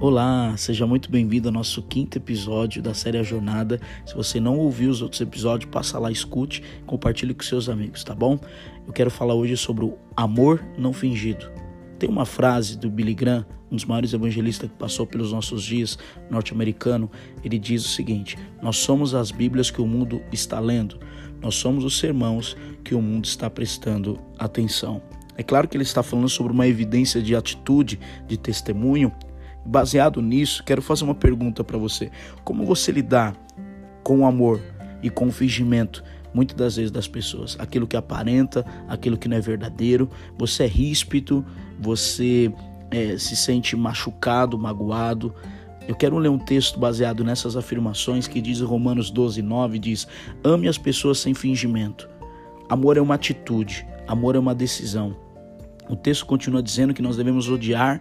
Olá, seja muito bem-vindo ao nosso quinto episódio da série A Jornada. Se você não ouviu os outros episódios, passa lá, escute, compartilhe com seus amigos, tá bom? Eu quero falar hoje sobre o amor não fingido. Tem uma frase do Billy Graham, um dos maiores evangelistas que passou pelos nossos dias, norte-americano. Ele diz o seguinte: Nós somos as Bíblias que o mundo está lendo, nós somos os sermãos que o mundo está prestando atenção. É claro que ele está falando sobre uma evidência de atitude, de testemunho, Baseado nisso, quero fazer uma pergunta para você. Como você lidar com o amor e com o fingimento muitas das vezes das pessoas? Aquilo que aparenta, aquilo que não é verdadeiro. Você é ríspido, você é, se sente machucado, magoado. Eu quero ler um texto baseado nessas afirmações que diz Romanos 12, 9, diz, ame as pessoas sem fingimento. Amor é uma atitude, amor é uma decisão. O texto continua dizendo que nós devemos odiar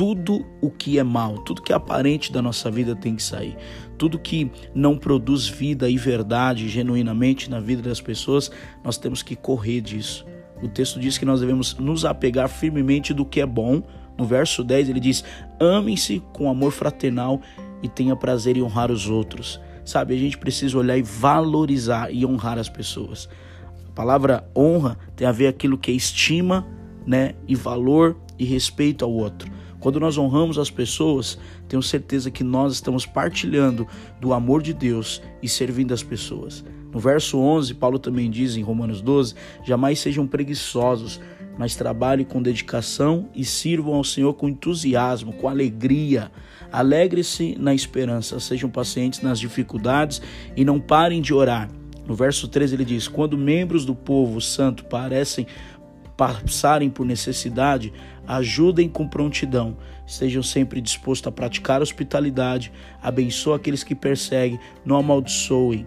tudo o que é mal, tudo que é aparente da nossa vida tem que sair. Tudo que não produz vida e verdade genuinamente na vida das pessoas, nós temos que correr disso. O texto diz que nós devemos nos apegar firmemente do que é bom. No verso 10 ele diz: Amem-se com amor fraternal e tenha prazer em honrar os outros. Sabe, a gente precisa olhar e valorizar e honrar as pessoas. A palavra honra tem a ver aquilo que é estima, né, e valor e respeito ao outro. Quando nós honramos as pessoas, tenho certeza que nós estamos partilhando do amor de Deus e servindo as pessoas. No verso 11, Paulo também diz em Romanos 12: Jamais sejam preguiçosos, mas trabalhem com dedicação e sirvam ao Senhor com entusiasmo, com alegria. Alegre-se na esperança, sejam pacientes nas dificuldades e não parem de orar. No verso 13 ele diz: Quando membros do povo santo parecem passarem por necessidade, ajudem com prontidão. Estejam sempre dispostos a praticar hospitalidade, abençoe aqueles que perseguem, não amaldiçoem,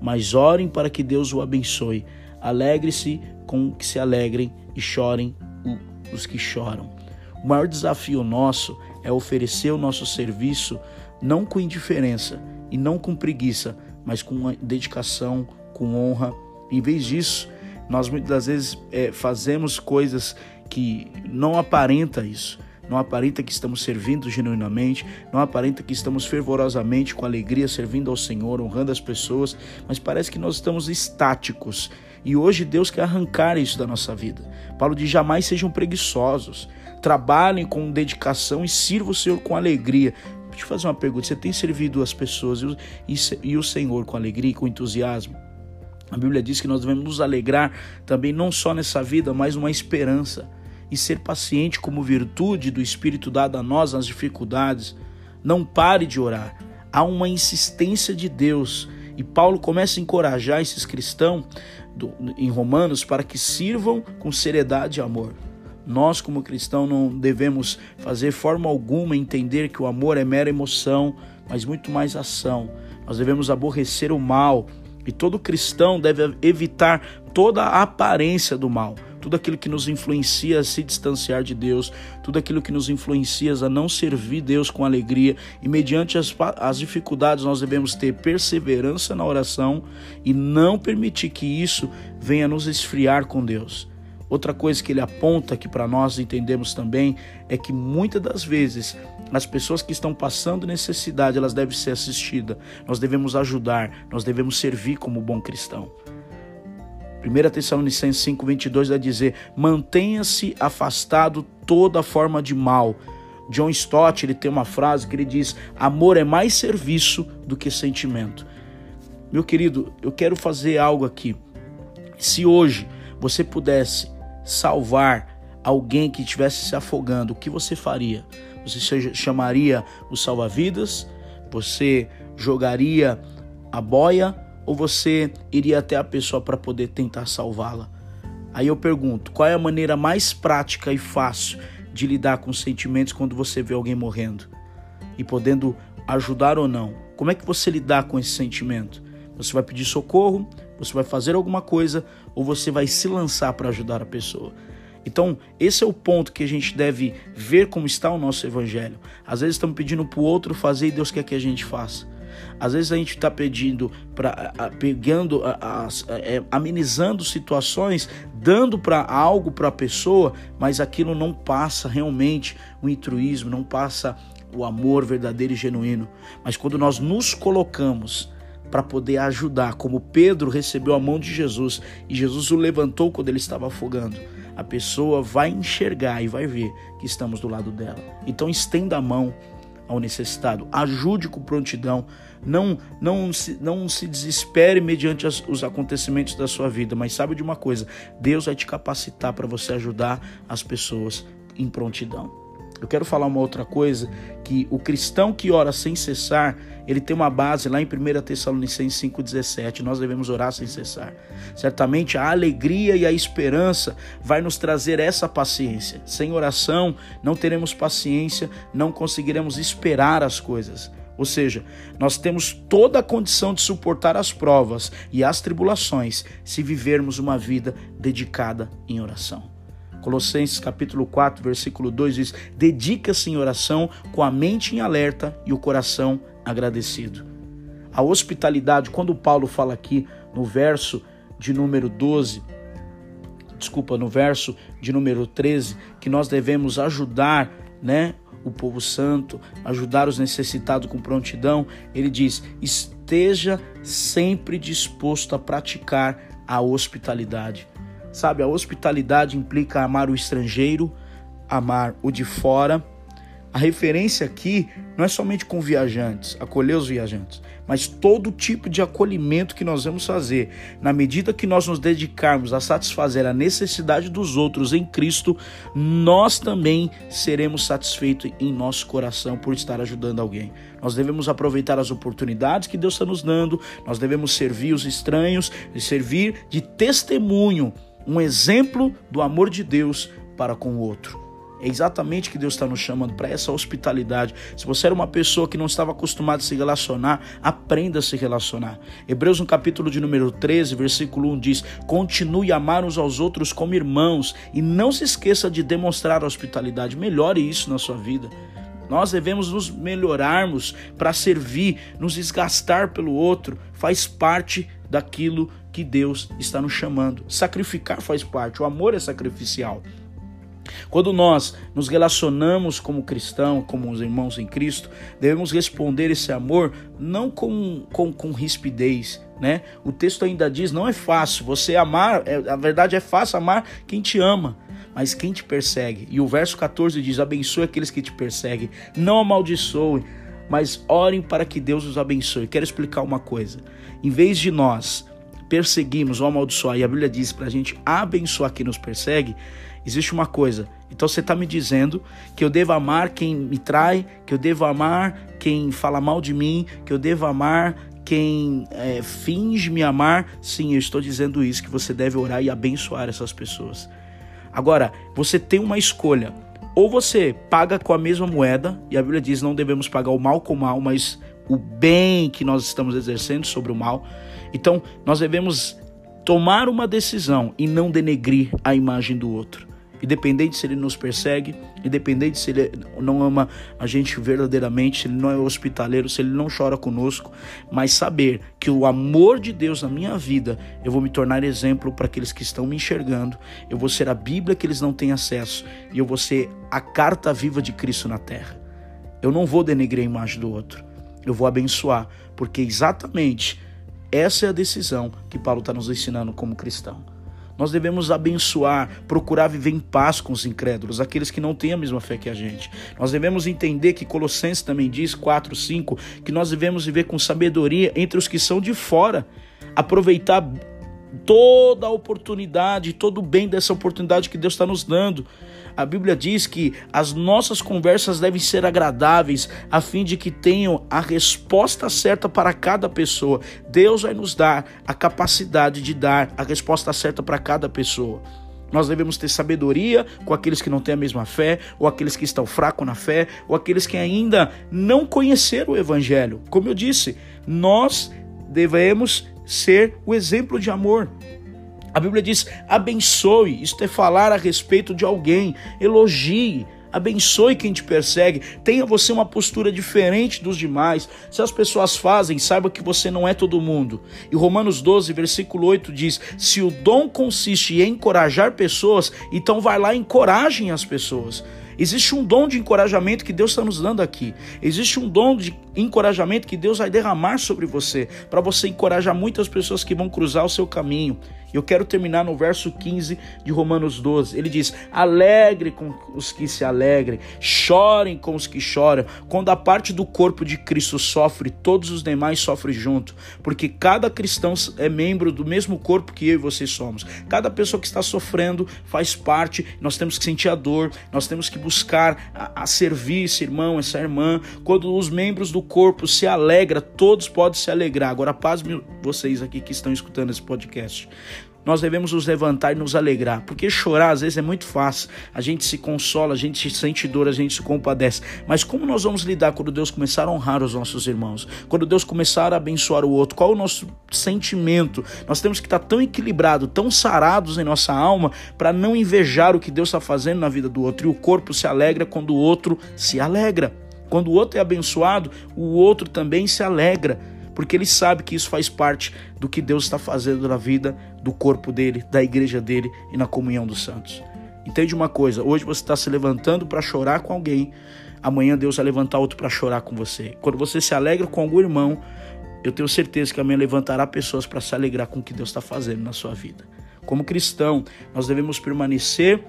mas orem para que Deus o abençoe. Alegre-se com que se alegrem e chorem os que choram. O maior desafio nosso é oferecer o nosso serviço não com indiferença e não com preguiça, mas com dedicação, com honra. Em vez disso, nós muitas das vezes é, fazemos coisas que não aparenta isso. Não aparenta que estamos servindo genuinamente, não aparenta que estamos fervorosamente, com alegria, servindo ao Senhor, honrando as pessoas, mas parece que nós estamos estáticos. E hoje Deus quer arrancar isso da nossa vida. Paulo diz: jamais sejam preguiçosos, trabalhem com dedicação e sirvam o Senhor com alegria. Deixa eu fazer uma pergunta: você tem servido as pessoas e o Senhor com alegria e com entusiasmo? A Bíblia diz que nós devemos nos alegrar também, não só nessa vida, mas numa esperança. E ser paciente como virtude do Espírito dado a nós nas dificuldades. Não pare de orar. Há uma insistência de Deus. E Paulo começa a encorajar esses cristãos do, em Romanos para que sirvam com seriedade e amor. Nós, como cristãos, não devemos fazer forma alguma entender que o amor é mera emoção, mas muito mais ação. Nós devemos aborrecer o mal, e todo cristão deve evitar toda a aparência do mal, tudo aquilo que nos influencia a se distanciar de Deus, tudo aquilo que nos influencia a não servir Deus com alegria. E mediante as, as dificuldades, nós devemos ter perseverança na oração e não permitir que isso venha nos esfriar com Deus. Outra coisa que ele aponta aqui para nós entendemos também é que muitas das vezes as pessoas que estão passando necessidade, elas devem ser assistidas. Nós devemos ajudar, nós devemos servir como bom cristão. 1 Tessalonicenses 5:22 vai dizer: "Mantenha-se afastado toda forma de mal". John Stott, ele tem uma frase que ele diz: "Amor é mais serviço do que sentimento". Meu querido, eu quero fazer algo aqui. Se hoje você pudesse salvar alguém que estivesse se afogando, o que você faria? Você chamaria o salva-vidas? Você jogaria a boia? Ou você iria até a pessoa para poder tentar salvá-la? Aí eu pergunto: qual é a maneira mais prática e fácil de lidar com sentimentos quando você vê alguém morrendo? E podendo ajudar ou não? Como é que você lidar com esse sentimento? Você vai pedir socorro? Você vai fazer alguma coisa ou você vai se lançar para ajudar a pessoa? Então, esse é o ponto que a gente deve ver como está o nosso evangelho. Às vezes estamos pedindo para o outro fazer e Deus quer que a gente faça. Às vezes a gente está pedindo pegando, a, a, a, é, amenizando situações, dando para algo para a pessoa, mas aquilo não passa realmente o intruísmo, não passa o amor verdadeiro e genuíno, mas quando nós nos colocamos para poder ajudar, como Pedro recebeu a mão de Jesus e Jesus o levantou quando ele estava afogando, a pessoa vai enxergar e vai ver que estamos do lado dela. Então estenda a mão ao necessitado, ajude com prontidão, não não se, não se desespere mediante as, os acontecimentos da sua vida, mas sabe de uma coisa, Deus vai te capacitar para você ajudar as pessoas em prontidão. Eu quero falar uma outra coisa, que o cristão que ora sem cessar, ele tem uma base lá em 1 Tessalonicenses 5,17, nós devemos orar sem cessar. Certamente a alegria e a esperança vai nos trazer essa paciência. Sem oração, não teremos paciência, não conseguiremos esperar as coisas. Ou seja, nós temos toda a condição de suportar as provas e as tribulações se vivermos uma vida dedicada em oração. Colossenses capítulo 4, versículo 2 diz: Dedica-se em oração com a mente em alerta e o coração agradecido. A hospitalidade, quando Paulo fala aqui no verso de número 12, desculpa, no verso de número 13, que nós devemos ajudar, né, o povo santo, ajudar os necessitados com prontidão, ele diz: esteja sempre disposto a praticar a hospitalidade. Sabe, a hospitalidade implica amar o estrangeiro, amar o de fora. A referência aqui não é somente com viajantes, acolher os viajantes, mas todo tipo de acolhimento que nós vamos fazer, na medida que nós nos dedicarmos a satisfazer a necessidade dos outros em Cristo, nós também seremos satisfeitos em nosso coração por estar ajudando alguém. Nós devemos aproveitar as oportunidades que Deus está nos dando, nós devemos servir os estranhos e servir de testemunho um exemplo do amor de Deus para com o outro. É exatamente que Deus está nos chamando para essa hospitalidade. Se você era uma pessoa que não estava acostumada a se relacionar, aprenda a se relacionar. Hebreus, no capítulo de número 13, versículo 1 diz: Continue a amar uns aos outros como irmãos e não se esqueça de demonstrar a hospitalidade. Melhore isso na sua vida. Nós devemos nos melhorarmos para servir, nos desgastar pelo outro, faz parte daquilo que Deus está nos chamando. Sacrificar faz parte, o amor é sacrificial. Quando nós nos relacionamos como cristão, como os irmãos em Cristo, devemos responder esse amor não com, com, com rispidez, né? O texto ainda diz: não é fácil você amar, é, a verdade é fácil amar quem te ama, mas quem te persegue. E o verso 14 diz: abençoe aqueles que te perseguem, não amaldiçoe, mas orem para que Deus os abençoe. Quero explicar uma coisa: em vez de nós perseguimos ou amaldiçoar, e a Bíblia diz para a gente abençoar quem nos persegue, existe uma coisa. Então você está me dizendo que eu devo amar quem me trai, que eu devo amar quem fala mal de mim, que eu devo amar quem é, finge me amar. Sim, eu estou dizendo isso, que você deve orar e abençoar essas pessoas. Agora, você tem uma escolha. Ou você paga com a mesma moeda, e a Bíblia diz não devemos pagar o mal com o mal, mas o bem que nós estamos exercendo sobre o mal. Então, nós devemos tomar uma decisão e não denegrir a imagem do outro. Independente se ele nos persegue, independente se ele não ama a gente verdadeiramente, se ele não é hospitaleiro, se ele não chora conosco, mas saber que o amor de Deus na minha vida, eu vou me tornar exemplo para aqueles que estão me enxergando, eu vou ser a Bíblia que eles não têm acesso e eu vou ser a carta viva de Cristo na terra. Eu não vou denegrir a imagem do outro, eu vou abençoar, porque exatamente essa é a decisão que Paulo está nos ensinando como cristão. Nós devemos abençoar, procurar viver em paz com os incrédulos, aqueles que não têm a mesma fé que a gente. Nós devemos entender que Colossenses também diz, 4, 5, que nós devemos viver com sabedoria entre os que são de fora, aproveitar toda a oportunidade, todo o bem dessa oportunidade que Deus está nos dando. A Bíblia diz que as nossas conversas devem ser agradáveis, a fim de que tenham a resposta certa para cada pessoa. Deus vai nos dar a capacidade de dar a resposta certa para cada pessoa. Nós devemos ter sabedoria com aqueles que não têm a mesma fé, ou aqueles que estão fracos na fé, ou aqueles que ainda não conheceram o Evangelho. Como eu disse, nós devemos ser o exemplo de amor. A Bíblia diz: abençoe, isto é falar a respeito de alguém, elogie, abençoe quem te persegue, tenha você uma postura diferente dos demais. Se as pessoas fazem, saiba que você não é todo mundo. E Romanos 12, versículo 8 diz: Se o dom consiste em encorajar pessoas, então vai lá e encorajem as pessoas. Existe um dom de encorajamento que Deus está nos dando aqui. Existe um dom de encorajamento que Deus vai derramar sobre você, para você encorajar muitas pessoas que vão cruzar o seu caminho. Eu quero terminar no verso 15 de Romanos 12. Ele diz: Alegre com os que se alegrem, chorem com os que choram. Quando a parte do corpo de Cristo sofre, todos os demais sofrem junto, porque cada cristão é membro do mesmo corpo que eu e você somos. Cada pessoa que está sofrendo faz parte, nós temos que sentir a dor, nós temos que buscar a, a servir esse irmão, essa irmã. Quando os membros do corpo se alegram, todos podem se alegrar. Agora, paz vocês aqui que estão escutando esse podcast nós devemos nos levantar e nos alegrar, porque chorar às vezes é muito fácil. A gente se consola, a gente se sente dor, a gente se compadece. Mas como nós vamos lidar quando Deus começar a honrar os nossos irmãos? Quando Deus começar a abençoar o outro? Qual o nosso sentimento? Nós temos que estar tão equilibrados, tão sarados em nossa alma para não invejar o que Deus está fazendo na vida do outro. E o corpo se alegra quando o outro se alegra. Quando o outro é abençoado, o outro também se alegra porque ele sabe que isso faz parte do que Deus está fazendo na vida do corpo dele, da igreja dele e na comunhão dos santos. Entende uma coisa? Hoje você está se levantando para chorar com alguém, amanhã Deus vai levantar outro para chorar com você. Quando você se alegra com algum irmão, eu tenho certeza que amanhã levantará pessoas para se alegrar com o que Deus está fazendo na sua vida. Como cristão, nós devemos permanecer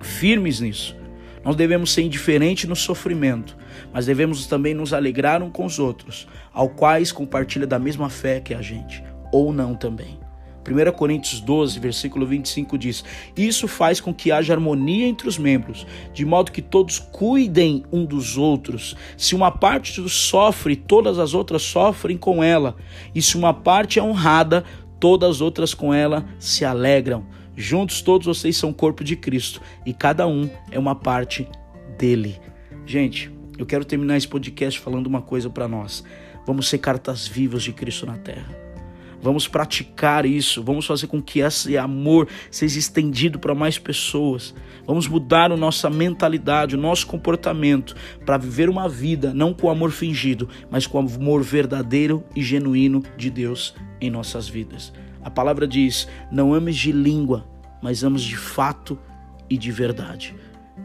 firmes nisso. Nós devemos ser indiferentes no sofrimento, mas devemos também nos alegrar uns com os outros, ao quais compartilha da mesma fé que a gente, ou não também. 1 Coríntios 12, versículo 25 diz: Isso faz com que haja harmonia entre os membros, de modo que todos cuidem um dos outros. Se uma parte sofre, todas as outras sofrem com ela. E se uma parte é honrada, todas as outras com ela se alegram. Juntos todos vocês são corpo de Cristo e cada um é uma parte dele. Gente, eu quero terminar esse podcast falando uma coisa para nós. Vamos ser cartas vivas de Cristo na terra. Vamos praticar isso, vamos fazer com que esse amor seja estendido para mais pessoas. Vamos mudar a nossa mentalidade, o nosso comportamento para viver uma vida não com amor fingido, mas com amor verdadeiro e genuíno de Deus em nossas vidas. A palavra diz: Não ames de língua, mas ames de fato e de verdade.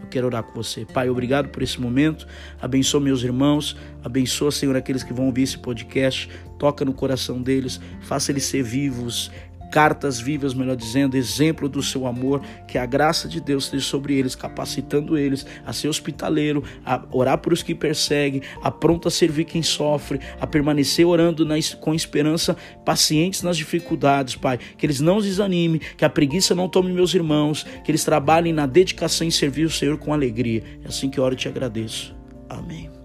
Eu quero orar com você. Pai, obrigado por esse momento. Abençoa meus irmãos. Abençoa, Senhor, aqueles que vão ouvir esse podcast. Toca no coração deles. Faça eles ser vivos, cartas vivas, melhor dizendo, exemplo do seu amor, que a graça de Deus esteja sobre eles, capacitando eles a ser hospitaleiro, a orar por os que perseguem, a pronto a servir quem sofre, a permanecer orando na, com esperança, pacientes nas dificuldades, Pai. Que eles não desanimem, que a preguiça não tome meus irmãos, que eles trabalhem na dedicação em servir o Senhor com alegria. É assim que eu oro e te agradeço. Amém.